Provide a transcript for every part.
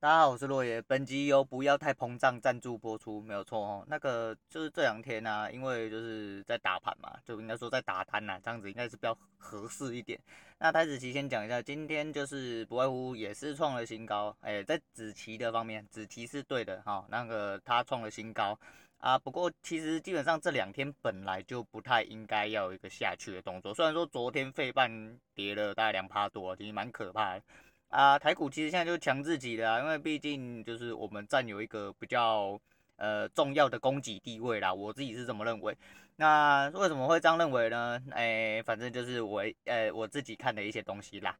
大家好，我是洛爷。本集由不要太膨胀赞助播出，没有错哦。那个就是这两天啊，因为就是在打盘嘛，就应该说在打单呐，这样子应该是比较合适一点。那台指期先讲一下，今天就是不外乎也是创了新高，哎、在子棋的方面，子棋是对的哈，那个他创了新高啊。不过其实基本上这两天本来就不太应该要一个下去的动作，虽然说昨天费半跌了大概两趴多，其实蛮可怕的。啊，台股其实现在就是强自己的啊，因为毕竟就是我们占有一个比较呃重要的供给地位啦，我自己是这么认为。那为什么会这样认为呢？哎，反正就是我呃我自己看的一些东西啦。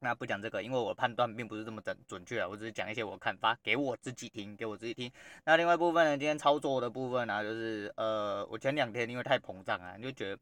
那不讲这个，因为我判断并不是这么准准确啊，我只是讲一些我看法给我自己听，给我自己听。那另外一部分呢，今天操作的部分呢，就是呃我前两天因为太膨胀啊，就觉得。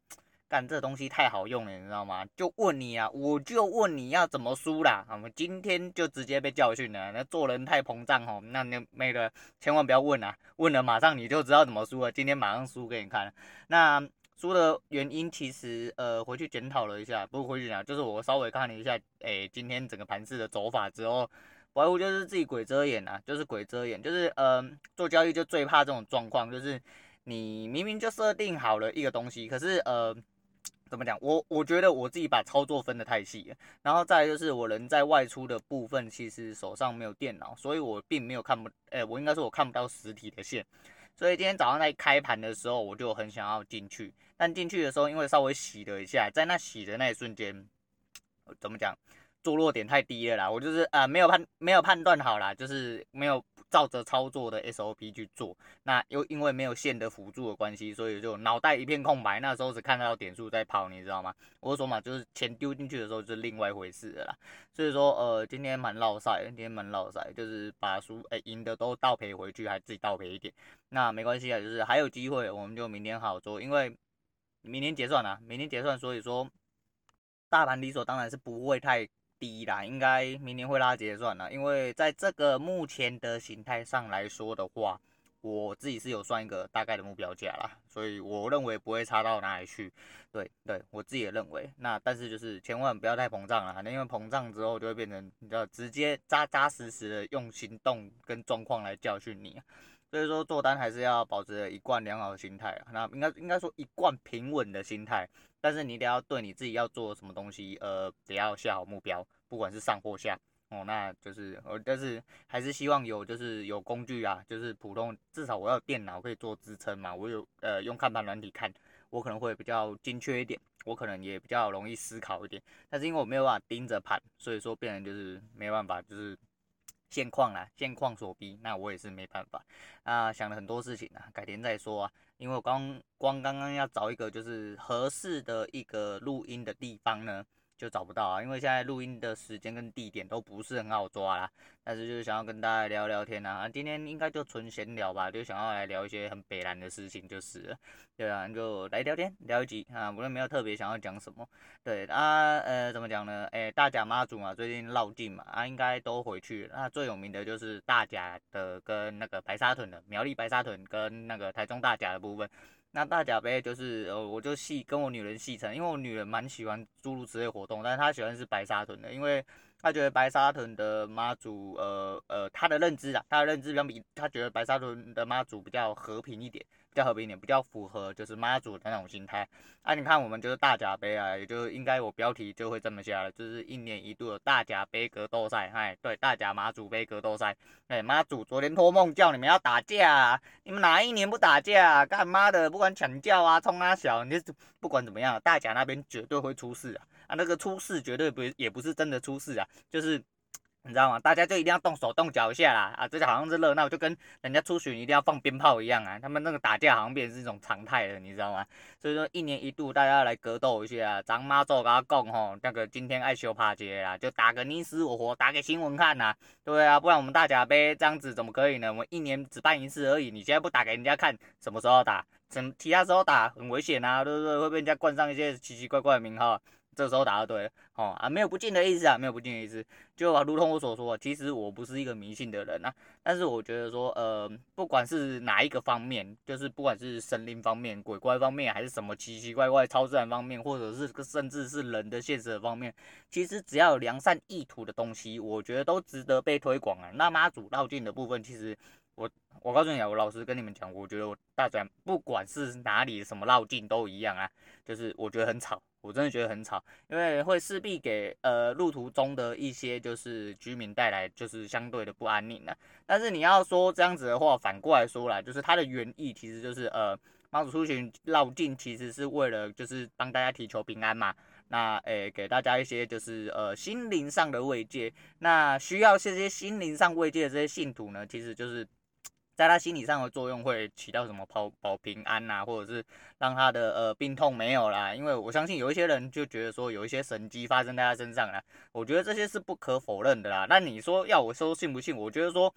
干这东西太好用了，你知道吗？就问你啊，我就问你要怎么输啦。我们今天就直接被教训了。那做人太膨胀哦，那那那个千万不要问啊，问了马上你就知道怎么输了。今天马上输给你看。那输的原因其实呃回去检讨了一下，不回去讲，就是我稍微看了一下，哎，今天整个盘势的走法之后，不外乎就是自己鬼遮眼啊，就是鬼遮眼，就是呃做交易就最怕这种状况，就是你明明就设定好了一个东西，可是呃。怎么讲？我我觉得我自己把操作分得太细，然后再就是我人在外出的部分，其实手上没有电脑，所以我并没有看不，哎，我应该说我看不到实体的线，所以今天早上在开盘的时候，我就很想要进去，但进去的时候，因为稍微洗了一下，在那洗的那一瞬间，怎么讲？坐落点太低了啦，我就是呃没有判没有判断好啦，就是没有照着操作的 SOP 去做，那又因为没有线的辅助的关系，所以就脑袋一片空白，那时候只看到点数在跑，你知道吗？我说嘛，就是钱丢进去的时候是另外一回事了啦，所以说呃今天蛮落赛，今天蛮落赛，就是把输诶赢的都倒赔回去，还自己倒赔一点，那没关系啊，就是还有机会，我们就明天好好做，因为明天结算啊，明天结算，所以说大盘理所当然是不会太。低啦，应该明年会拉结算啦，因为在这个目前的形态上来说的话，我自己是有算一个大概的目标价啦，所以我认为不会差到哪里去。对对，我自己也认为。那但是就是千万不要太膨胀了，因为膨胀之后就会变成你知道直接扎扎实实的用行动跟状况来教训你。所以说做单还是要保持一贯良好的心态啊，那应该应该说一贯平稳的心态。但是你得要对你自己要做什么东西，呃，得要下好目标，不管是上或下哦，那就是呃，但是还是希望有就是有工具啊，就是普通至少我要电脑可以做支撑嘛，我有呃用看盘软体看，我可能会比较精确一点，我可能也比较容易思考一点。但是因为我没有办法盯着盘，所以说变成就是没办法就是。现况啦，现况所逼，那我也是没办法啊，想了很多事情啊，改天再说啊，因为我刚光刚刚要找一个就是合适的一个录音的地方呢。就找不到啊，因为现在录音的时间跟地点都不是很好抓啦。但是就是想要跟大家聊聊天啊，今天应该就纯闲聊吧，就想要来聊一些很北烂的事情就是。对啊，就来聊天聊一集啊，我也没有特别想要讲什么。对啊，呃，怎么讲呢？哎，大甲妈祖嘛，最近绕境嘛，啊，应该都回去了。那最有名的就是大甲的跟那个白沙屯的苗栗白沙屯跟那个台中大甲的部分。那大甲杯就是，呃，我就戏跟我女人戏称，因为我女人蛮喜欢诸如此类活动，但是她喜欢是白沙屯的，因为她觉得白沙屯的妈祖，呃呃，她的认知啊，她的认知相比，她觉得白沙屯的妈祖比较和平一点。比较和平一点，比较符合就是妈祖的那种心态。啊，你看我们就是大甲杯啊，也就应该我标题就会这么下了，就是一年一度的大甲杯格斗赛。哎，对，大甲妈祖杯格斗赛。哎，妈祖昨天托梦叫你们要打架，你们哪一年不打架？干妈的，不管抢叫啊，冲啊小，你不管怎么样，大甲那边绝对会出事啊！啊，那个出事绝对不也不是真的出事啊，就是。你知道吗？大家就一定要动手动脚一下啦！啊，这就好像是热闹，就跟人家出巡一定要放鞭炮一样啊！他们那个打架好像变成是一种常态了，你知道吗？所以说一年一度大家要来格斗一下，咱妈祖跟他讲吼，那个今天爱修帕节啦，就打个你死我活，打给新闻看呐，对啊，不然我们大甲杯这样子怎么可以呢？我们一年只办一次而已，你现在不打给人家看，什么时候打？什其他时候打很危险啊，对不对？会被人家冠上一些奇奇怪怪的名号。这时候答对了，哦啊，没有不敬的意思啊，没有不敬的意思。就啊如同我所说，其实我不是一个迷信的人啊，但是我觉得说，呃，不管是哪一个方面，就是不管是神灵方面、鬼怪方面，还是什么奇奇怪怪超自然方面，或者是甚至是人的现实的方面，其实只要有良善意图的东西，我觉得都值得被推广啊。那妈祖绕境的部分，其实。我我告诉你啊，我老实跟你们讲，我觉得我大专不管是哪里什么绕境都一样啊，就是我觉得很吵，我真的觉得很吵，因为会势必给呃路途中的一些就是居民带来就是相对的不安宁啊。但是你要说这样子的话，反过来说啦，就是它的原意其实就是呃妈祖出巡绕境其实是为了就是帮大家祈求平安嘛，那诶、给大家一些就是呃心灵上的慰藉，那需要这些心灵上慰藉的这些信徒呢，其实就是。在他心理上的作用会起到什么保保平安呐、啊，或者是让他的呃病痛没有啦？因为我相信有一些人就觉得说有一些神迹发生在他身上啦，我觉得这些是不可否认的啦。那你说要我说信不信？我觉得说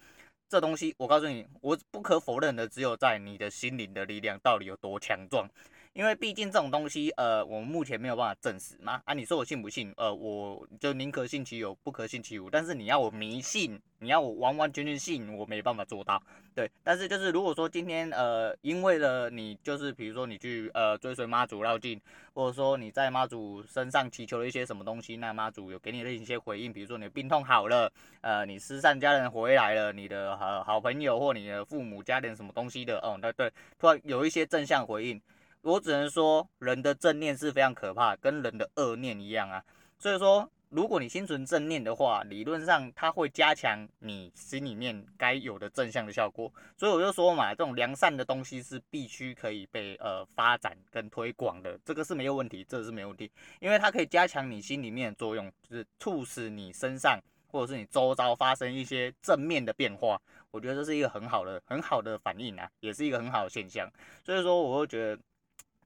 这东西，我告诉你，我不可否认的只有在你的心灵的力量到底有多强壮。因为毕竟这种东西，呃，我们目前没有办法证实嘛。啊，你说我信不信？呃，我就宁可信其有，不可信其无。但是你要我迷信，你要我完完全全信，我没办法做到。对，但是就是如果说今天，呃，因为了你，就是比如说你去，呃，追随妈祖绕境，或者说你在妈祖身上祈求了一些什么东西，那妈祖有给你的一些回应，比如说你的病痛好了，呃，你失散家人回来了，你的好好朋友或你的父母加点什么东西的，哦，那对，突然有一些正向回应。我只能说，人的正念是非常可怕，跟人的恶念一样啊。所以说，如果你心存正念的话，理论上它会加强你心里面该有的正向的效果。所以我就说嘛，这种良善的东西是必须可以被呃发展跟推广的，这个是没有问题，这个是没问题，因为它可以加强你心里面的作用，就是促使你身上或者是你周遭发生一些正面的变化。我觉得这是一个很好的很好的反应啊，也是一个很好的现象。所以说，我会觉得。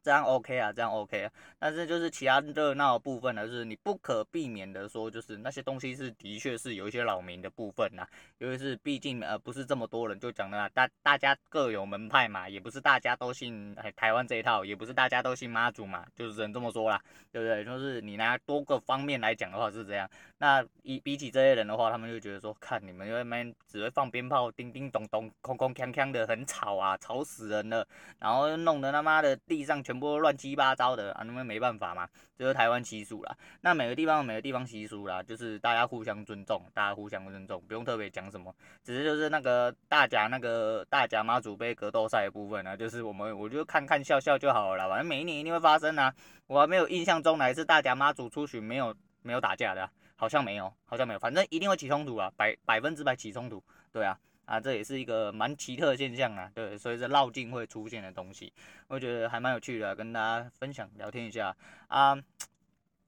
这样 OK 啊，这样 OK 啊，但是就是其他热闹的部分呢，就是你不可避免的说，就是那些东西是的确是有一些扰民的部分呐，因为是毕竟呃不是这么多人，就讲了大大家各有门派嘛，也不是大家都信台湾这一套，也不是大家都信妈祖嘛，就是只能这么说啦，对不对？就是你拿多个方面来讲的话是这样，那一比起这些人的话，他们就觉得说，看你们那边只会放鞭炮，叮叮咚咚，空空锵锵的，很吵啊，吵死人了，然后弄得他妈的地上全。不乱七八糟的啊，那么没办法嘛，就是台湾习俗啦。那每个地方有每个地方习俗啦，就是大家互相尊重，大家互相尊重，不用特别讲什么，只是就是那个大甲那个大甲妈祖杯格斗赛的部分呢，就是我们我就看看笑笑就好了啦，反正每一年一定会发生啊。我还没有印象中哪一次大甲妈祖出巡没有没有打架的，好像没有，好像没有，反正一定会起冲突啊，百百分之百起冲突，对啊。啊，这也是一个蛮奇特的现象啊，对，所以这绕境会出现的东西，我觉得还蛮有趣的，跟大家分享聊天一下啊，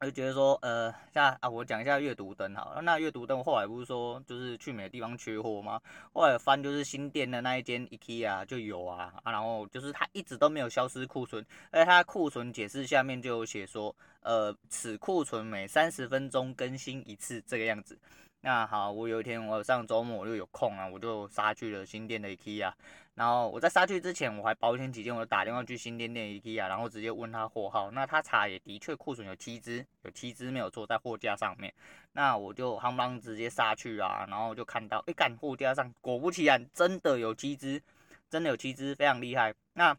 我就觉得说，呃，像啊，我讲一下阅读灯好了，那阅读灯后来不是说就是去每个地方缺货吗？后来翻就是新店的那一间 IKEA 就有啊，啊，然后就是它一直都没有消失库存，而且它库存解释下面就有写说，呃，此库存每三十分钟更新一次这个样子。那好，我有一天我上周末我就有空啊，我就杀去了新店的 IKEA。然后我在杀去之前，我还保险起见，我就打电话去新店店 IKEA，然后直接问他货号。那他查也的确库存有七只，有七只没有错在货架上面。那我就夯邦直接杀去啊，然后就看到，哎，干货架上果不其然，真的有七只，真的有七只，非常厉害。那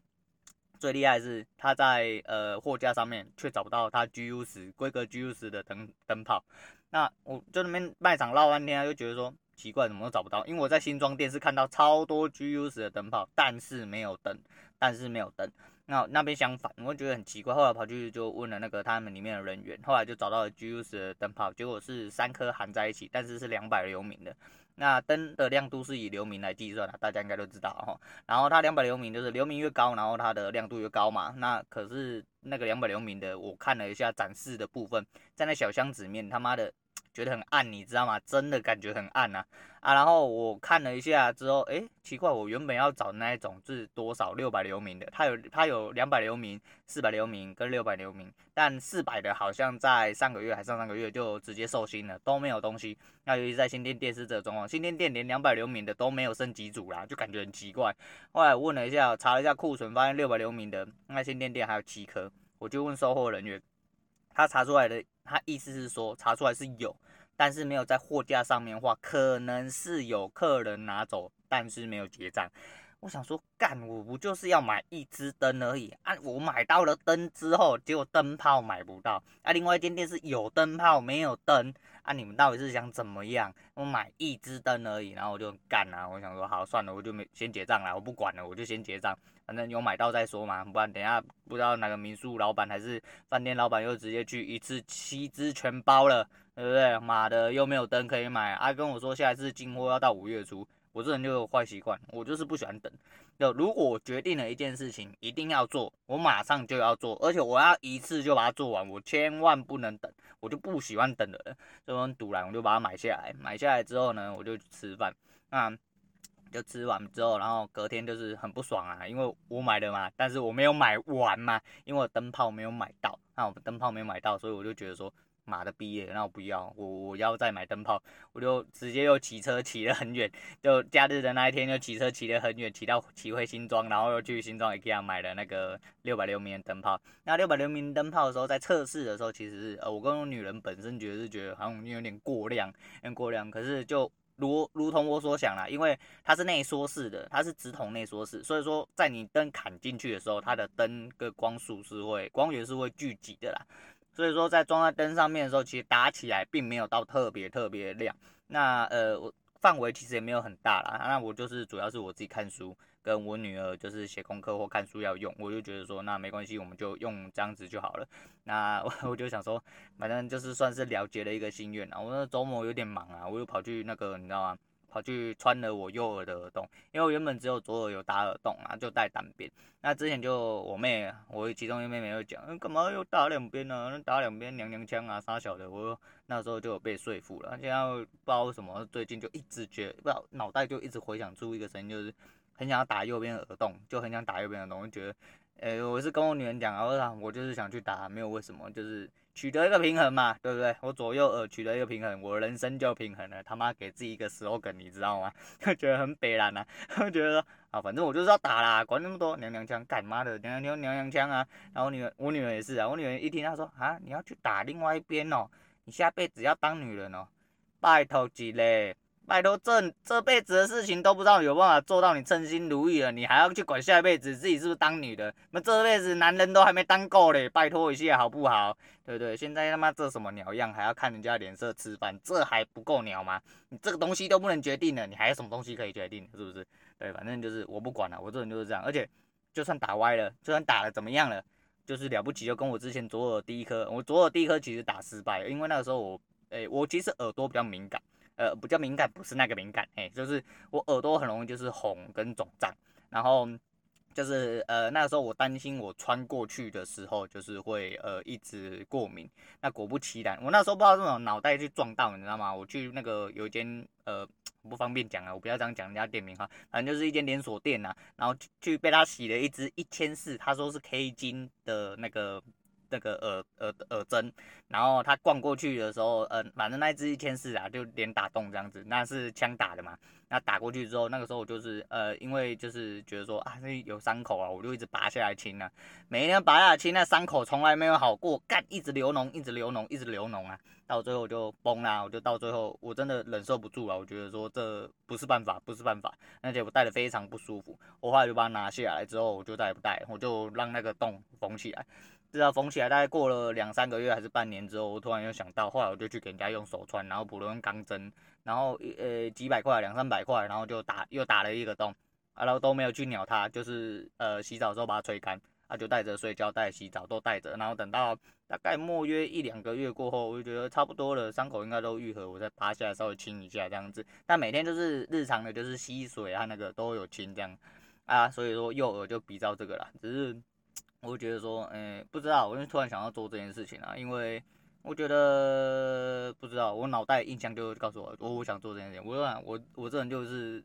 最厉害是他在呃货架上面却找不到他 GU 十规格 GU 十的灯灯泡。那我就那边卖场绕半天，就觉得说奇怪，怎么都找不到。因为我在新庄店是看到超多 GUS 的灯泡，但是没有灯，但是没有灯。那那边相反，我觉得很奇怪。后来跑去就问了那个他们里面的人员，后来就找到了 GUS 的灯泡，结果是三颗含在一起，但是是两百流明的。那灯的亮度是以流明来计算的，大家应该都知道哈。然后它两百流明就是流明越高，然后它的亮度越高嘛。那可是那个两百流明的，我看了一下展示的部分，在那小箱子里面，他妈的。觉得很暗，你知道吗？真的感觉很暗啊，啊！然后我看了一下之后，诶，奇怪，我原本要找那一种是多少？六百流明的，它有它有两百流明、四百流明跟六百流明，但四百的好像在上个月还上上个月就直接售罄了，都没有东西。那尤其在新店店是这个状况，新店店连两百流明的都没有升级组啦，就感觉很奇怪。后来问了一下，查了一下库存，发现六百流明的那新店店还有七颗，我就问售货人员。他查出来的，他意思是说查出来是有，但是没有在货架上面画，可能是有客人拿走，但是没有结账。我想说，干，我不就是要买一支灯而已啊！我买到了灯之后，结果灯泡买不到啊！另外一间店是有灯泡没有灯啊！你们到底是想怎么样？我买一支灯而已，然后我就干啊！我想说，好，算了，我就没先结账了，我不管了，我就先结账，反正有买到再说嘛，不然等下不知道哪个民宿老板还是饭店老板又直接去一次七支全包了，对不对？妈的，又没有灯可以买啊！跟我说下一次进货要到五月初。我这人就有坏习惯，我就是不喜欢等。就如果我决定了一件事情一定要做，我马上就要做，而且我要一次就把它做完，我千万不能等。我就不喜欢等的人，所以我很赌烂，我就把它买下来。买下来之后呢，我就吃饭。那就吃完之后，然后隔天就是很不爽啊，因为我买的嘛，但是我没有买完嘛，因为我灯泡没有买到。那我灯泡没有买到，所以我就觉得说。妈的，毕业，那我不要，我我要再买灯泡，我就直接又骑车骑了很远，就假日的那一天就骑车骑了很远，骑到骑回新庄，然后又去新庄 IKEA 买了那个六百流明灯泡。那六百流明灯泡的时候，在测试的时候，其实呃，我跟我女人本身觉得是觉得好像有点过量，有点过量，可是就如如同我所想啦，因为它是内缩式的，它是直筒内缩式，所以说在你灯砍进去的时候，它的灯跟光束是会光源是会聚集的啦。所以说，在装在灯上面的时候，其实打起来并没有到特别特别亮。那呃，我范围其实也没有很大啦。那我就是主要是我自己看书，跟我女儿就是写功课或看书要用，我就觉得说，那没关系，我们就用这样子就好了。那我 我就想说，反正就是算是了结了一个心愿啊。我那周末有点忙啊，我又跑去那个，你知道吗？跑去穿了我右耳的耳洞，因为我原本只有左耳有打耳洞啊，就戴单边。那之前就我妹，我其中一个妹妹又讲，嗯，干嘛又打两边呢？打两边娘娘腔啊，傻小的。我那时候就有被说服了。现在不知道为什么，最近就一直觉，不知道脑袋就一直回想出一个声音，就是很想要打右边耳洞，就很想打右边的耳洞，我就觉得，呃、我是跟我女人讲啊，我就是想去打，没有为什么，就是。取得一个平衡嘛，对不对？我左右耳取得一个平衡，我人生就平衡了。他妈给自己一个 slogan，你知道吗？就觉得很北然呐，他觉得啊，反正我就是要打啦，管那么多娘娘腔，干嘛的娘娘娘娘腔啊？然后我女儿，我女儿也是啊，我女儿一听她说啊，你要去打另外一边哦，你下辈子要当女人哦，拜托几嘞。拜托，这这辈子的事情都不知道有办法做到你称心如意了，你还要去管下一辈子自己是不是当女的？那这辈子男人都还没当够嘞，拜托一下好不好？对不对？现在他妈这什么鸟样，还要看人家脸色吃饭，这还不够鸟吗？你这个东西都不能决定了，你还有什么东西可以决定？是不是？对，反正就是我不管了，我这人就是这样。而且就算打歪了，就算打了怎么样了，就是了不起，就跟我之前左耳第一颗，我左耳第一颗其实打失败了，因为那个时候我，诶，我其实耳朵比较敏感。呃，比较敏感，不是那个敏感，哎、就是我耳朵很容易就是红跟肿胀，然后就是呃那个时候我担心我穿过去的时候就是会呃一直过敏，那果不其然，我那时候不知道这种脑袋去撞到，你知道吗？我去那个有一间呃不方便讲啊，我不要这样讲人家店名哈，反正就是一间连锁店呐、啊，然后去被他洗了一支一千四，他说是 K 金的那个。那个耳耳耳针，然后他逛过去的时候，呃，反正那只一千四啊，就连打洞这样子，那是枪打的嘛。那打过去之后，那个时候我就是呃，因为就是觉得说啊，那有伤口啊，我就一直拔下来清啊。每一天拔下来清，那伤口从来没有好过，干一直流脓，一直流脓，一直流脓啊。到最后我就崩啦，我就到最后我真的忍受不住了，我觉得说这不是办法，不是办法，而且我戴的非常不舒服。我后来就把它拿下来之后，我就再也不戴，我就让那个洞缝起来。直到缝起来，大概过了两三个月还是半年之后，我突然又想到，后来我就去给人家用手穿，然后补了根钢针，然后呃几百块，两三百块，然后就打又打了一个洞，啊，然后都没有去鸟它，就是呃洗澡的时候把它吹干，啊就带着睡觉带洗澡都带着，然后等到大概莫约一两个月过后，我就觉得差不多了，伤口应该都愈合，我再拔下来稍微清一下这样子，但每天就是日常的就是吸水啊那个都有清这样，啊所以说右耳就比照这个啦，只是。我觉得说，哎，不知道，我就突然想要做这件事情啊，因为我觉得不知道，我脑袋印象就告诉我，我我想做这件事情。我我我这人就是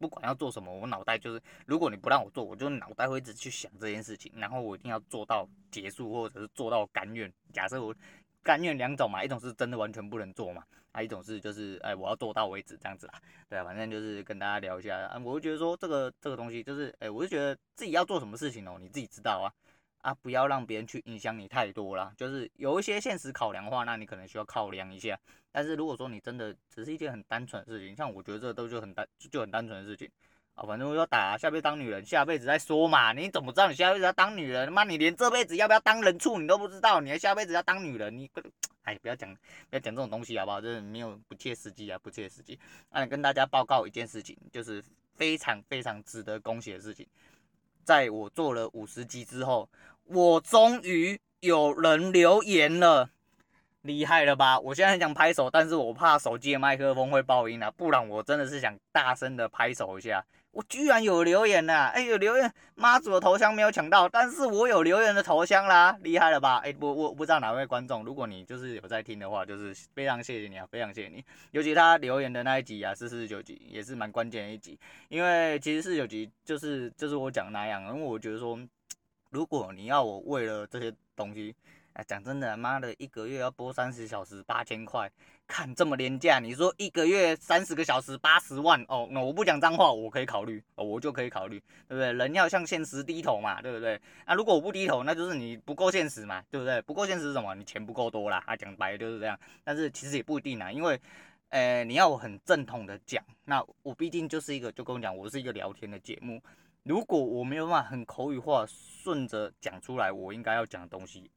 不管要做什么，我脑袋就是，如果你不让我做，我就脑袋会一直去想这件事情，然后我一定要做到结束，或者是做到甘愿。假设我甘愿两种嘛，一种是真的完全不能做嘛。还、啊、一种是就是哎，我要做到为止这样子啦，对啊，反正就是跟大家聊一下啊。我就觉得说这个这个东西就是哎，我就觉得自己要做什么事情哦，你自己知道啊。啊，不要让别人去影响你太多啦。就是有一些现实考量的话，那你可能需要考量一下。但是如果说你真的只是一件很单纯的事情，像我觉得这都就很单就很单纯的事情啊，反正我要打下辈子当女人，下辈子再说嘛。你怎么知道你下辈子要当女人？妈，你连这辈子要不要当人畜你都不知道，你还下辈子要当女人？你哎，不要讲不要讲这种东西好不好？就是没有不切实际啊，不切实际。那跟大家报告一件事情，就是非常非常值得恭喜的事情，在我做了五十集之后，我终于有人留言了。厉害了吧！我现在很想拍手，但是我怕手机的麦克风会爆音啊，不然我真的是想大声的拍手一下。我居然有留言呐！哎，有留言，妈祖的头像没有抢到，但是我有留言的头像啦，厉害了吧？哎，我我不知道哪位观众，如果你就是有在听的话，就是非常谢谢你啊，非常谢谢你。尤其他留言的那一集啊，是四十九集，也是蛮关键的一集，因为其实四十九集就是就是我讲那样，因为我觉得说，如果你要我为了这些东西。哎，讲真的，妈的，一个月要播三十小时，八千块，看这么廉价，你说一个月三十个小时，八十万哦，那我不讲脏话，我可以考虑，哦，我就可以考虑，对不对？人要向现实低头嘛，对不对？那、如果我不低头，那就是你不够现实嘛，对不对？不够现实是什么？你钱不够多啦，啊，讲白就是这样。但是其实也不一定啊，因为，呃，你要我很正统的讲，那我毕竟就是一个，就跟我讲，我是一个聊天的节目，如果我没有办法很口语化，顺着讲出来，我应该要讲的东西。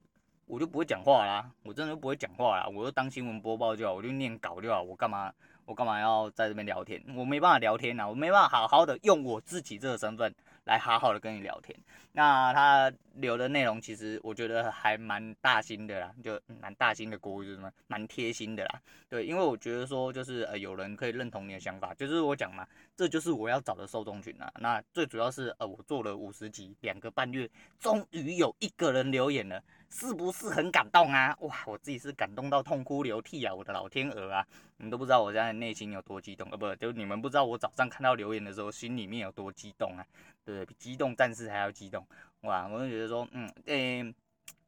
我就不会讲话啦，我真的不会讲话啦，我就当新闻播报就好，我就念稿就好，我干嘛我干嘛要在这边聊天？我没办法聊天呐，我没办法好好的用我自己这个身份来好好的跟你聊天。那他留的内容其实我觉得还蛮大心的啦，就蛮大心的国语，就是什么蛮贴心的啦。对，因为我觉得说就是呃有人可以认同你的想法，就是我讲嘛，这就是我要找的受众群啊。那最主要是呃我做了五十集，两个半月，终于有一个人留言了。是不是很感动啊？哇，我自己是感动到痛哭流涕啊！我的老天鹅啊，你们都不知道我现在内心有多激动啊！不，就你们不知道我早上看到留言的时候心里面有多激动啊！对？比激动战士还要激动哇！我就觉得说，嗯，诶、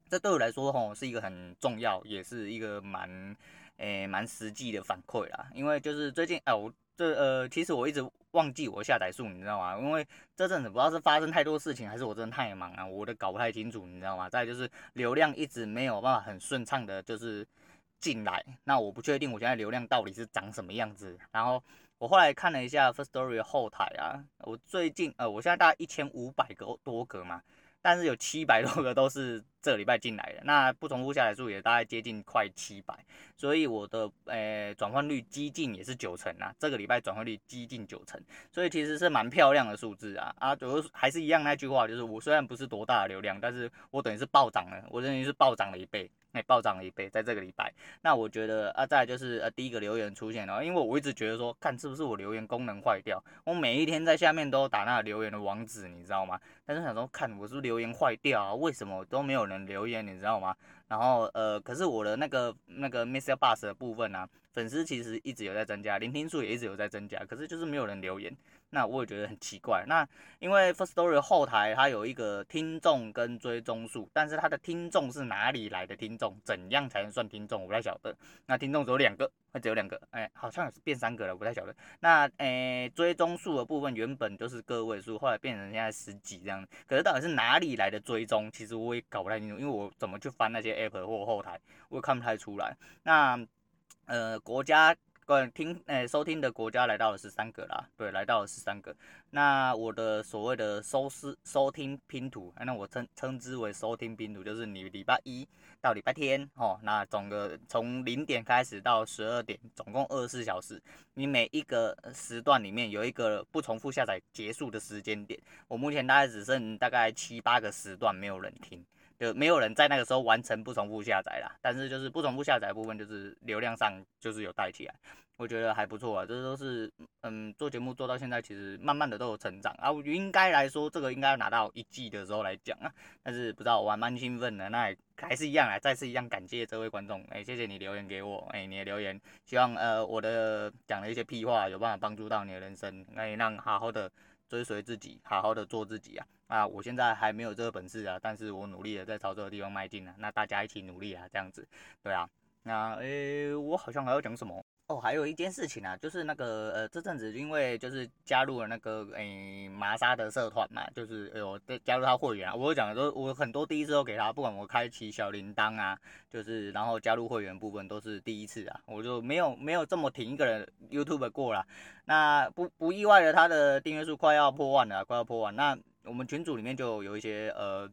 这对我来说吼是一个很重要，也是一个蛮诶蛮实际的反馈啦。因为就是最近哎、我这呃，其实我一直。忘记我下载数，你知道吗？因为这阵子不知道是发生太多事情，还是我真的太忙啊，我都搞不太清楚，你知道吗？再就是流量一直没有办法很顺畅的，就是进来。那我不确定我现在流量到底是长什么样子。然后我后来看了一下 First Story 后台啊，我最近呃，我现在大概一千五百个多个嘛。但是有七百多个都是这礼拜进来的，那不重复下来数也大概接近快七百，所以我的呃转换率接近也是九成啊，这个礼拜转换率接近九成，所以其实是蛮漂亮的数字啊啊，就是还是一样那句话，就是我虽然不是多大的流量，但是我等于是暴涨了，我等于是暴涨了一倍。哎，暴涨了一倍，在这个礼拜。那我觉得啊，再就是呃，第一个留言出现了，因为我一直觉得说，看是不是我留言功能坏掉。我每一天在下面都打那个留言的网址，你知道吗？但是想说，看我是不是留言坏掉啊？为什么都没有人留言，你知道吗？然后呃，可是我的那个那个 MixerBox 的部分呢、啊，粉丝其实一直有在增加，聆听数也一直有在增加，可是就是没有人留言。那我也觉得很奇怪。那因为 Firstory 后台它有一个听众跟追踪数，但是它的听众是哪里来的听众？怎样才能算听众？我不太晓得。那听众只有两个，只有两个，哎，好像变三个了，我不太晓得。那诶，追踪数的部分原本都是个位数，后来变成现在十几这样。可是到底是哪里来的追踪？其实我也搞不太清楚，因为我怎么去翻那些 app 或后台，我也看不太出来。那呃，国家。听诶、收听的国家来到了十三个啦，对，来到了十三个。那我的所谓的收视收听拼图，那我称称之为收听拼图，就是你礼拜一到礼拜天，哦，那总个从零点开始到十二点，总共二十四小时，你每一个时段里面有一个不重复下载结束的时间点。我目前大概只剩大概七八个时段没有人听。就没有人在那个时候完成不重复下载啦，但是就是不重复下载部分，就是流量上就是有带起来，我觉得还不错啊。这都是嗯，做节目做到现在，其实慢慢的都有成长啊。应该来说，这个应该要拿到一季的时候来讲啊，但是不知道我还蛮兴奋的。那也还是一样啊，再次一样感谢这位观众，哎，谢谢你留言给我，哎，你的留言，希望呃我的讲的一些屁话有办法帮助到你的人生，可以让好好的。追随自己，好好的做自己啊！啊，我现在还没有这个本事啊，但是我努力的在朝这个地方迈进啊。那大家一起努力啊，这样子，对啊。那诶，我好像还要讲什么？哦，还有一件事情啊，就是那个呃，这阵子因为就是加入了那个诶、欸、麻莎的社团嘛，就是有加入他会员啊。我讲的都我很多第一次都给他，不管我开启小铃铛啊，就是然后加入会员部分都是第一次啊，我就没有没有这么挺一个人 YouTube 过了。那不不意外的，他的订阅数快要破万了，快要破万。那我们群组里面就有一些呃。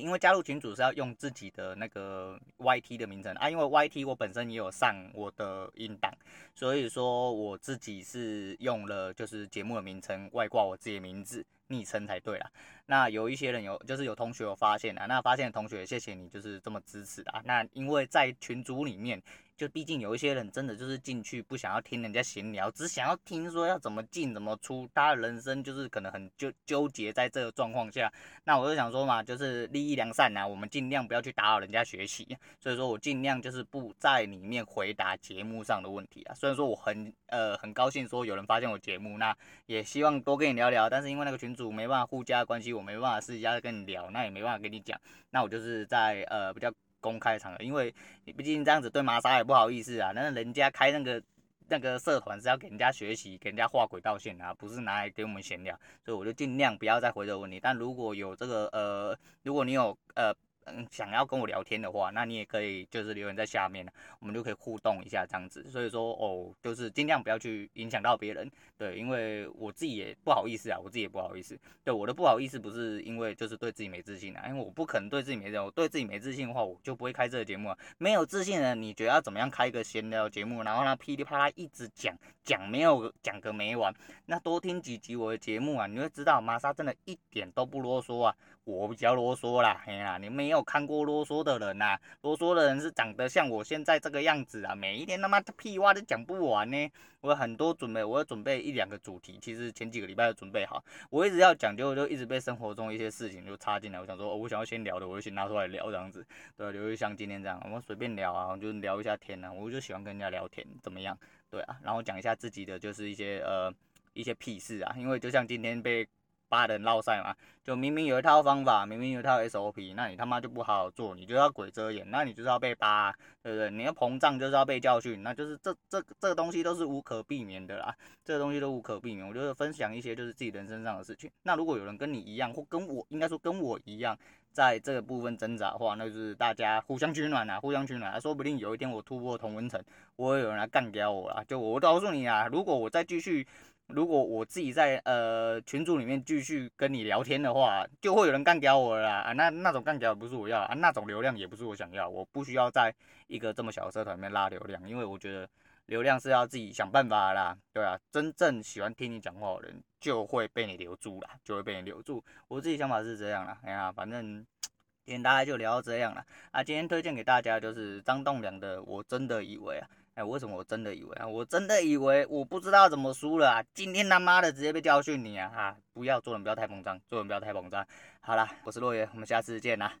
因为加入群组是要用自己的那个 YT 的名称啊，因为 YT 我本身也有上我的音档，所以说我自己是用了就是节目的名称外挂我自己的名字昵称才对啦。那有一些人有就是有同学有发现啊，那发现的同学谢谢你就是这么支持啊。那因为在群组里面。就毕竟有一些人真的就是进去不想要听人家闲聊，只想要听说要怎么进怎么出，他的人生就是可能很纠纠结在这个状况下。那我就想说嘛，就是利益良善呐，我们尽量不要去打扰人家学习。所以说我尽量就是不在里面回答节目上的问题啊。虽然说我很呃很高兴说有人发现我节目，那也希望多跟你聊聊，但是因为那个群组没办法互加关系，我没办法私下跟你聊，那也没办法跟你讲。那我就是在呃比较。公开场合，因为你毕竟这样子对玛莎也不好意思啊。那人家开那个那个社团是要给人家学习，给人家画轨道线啊，不是拿来给我们闲聊，所以我就尽量不要再回这个问题。但如果有这个呃，如果你有呃。嗯，想要跟我聊天的话，那你也可以就是留言在下面，我们就可以互动一下这样子。所以说哦，就是尽量不要去影响到别人，对，因为我自己也不好意思啊，我自己也不好意思。对，我的不好意思不是因为就是对自己没自信啊，因为我不可能对自己没自信，我对自己没自信的话，我就不会开这个节目啊。没有自信的人，你觉得要怎么样开一个闲聊节目，然后呢噼里啪啦一直讲讲没有讲个没完，那多听几集我的节目啊，你会知道玛莎真的一点都不啰嗦啊。我比较啰嗦啦，嘿呀，你没有看过啰嗦的人呐、啰嗦的人是长得像我现在这个样子啊，每一天他妈的屁话都讲不完呢。我有很多准备，我要准备一两个主题，其实前几个礼拜就准备好，我一直要讲，就就一直被生活中一些事情就插进来。我想说，我想要先聊的，我就先拿出来聊这样子，对，比如像今天这样，我们随便聊啊，就聊一下天啊，我就喜欢跟人家聊天，怎么样？对啊，然后讲一下自己的就是一些呃一些屁事啊，因为就像今天被。八人烙赛嘛，就明明有一套方法，明明有一套 SOP，那你他妈就不好好做，你就要鬼遮眼，那你就是要被扒，对不对？你要膨胀就是要被教训，那就是这这这个东西都是无可避免的啦，这个东西都无可避免。我就是分享一些就是自己人生上的事情。那如果有人跟你一样，或跟我应该说跟我一样，在这个部分挣扎的话，那就是大家互相取暖啊，互相取暖啊，说不定有一天我突破同温层，我会有人来干掉我啦。就我告诉你啊，如果我再继续。如果我自己在呃群组里面继续跟你聊天的话，就会有人干掉我了啦啊！那那种干掉不是我要啊，那种流量也不是我想要，我不需要在一个这么小的社团里面拉流量，因为我觉得流量是要自己想办法啦，对啊，真正喜欢听你讲话的人就会被你留住啦，就会被你留住。我自己想法是这样啦，哎呀，反正今天大概就聊到这样了啊。今天推荐给大家就是张栋梁的《我真的以为》啊。哎，为什么我真的以为啊？我真的以为我不知道怎么输了啊！今天他妈的直接被教训你啊！啊，不要做人不要太膨胀，做人不要太膨胀。好啦，我是洛爷，我们下次见啦。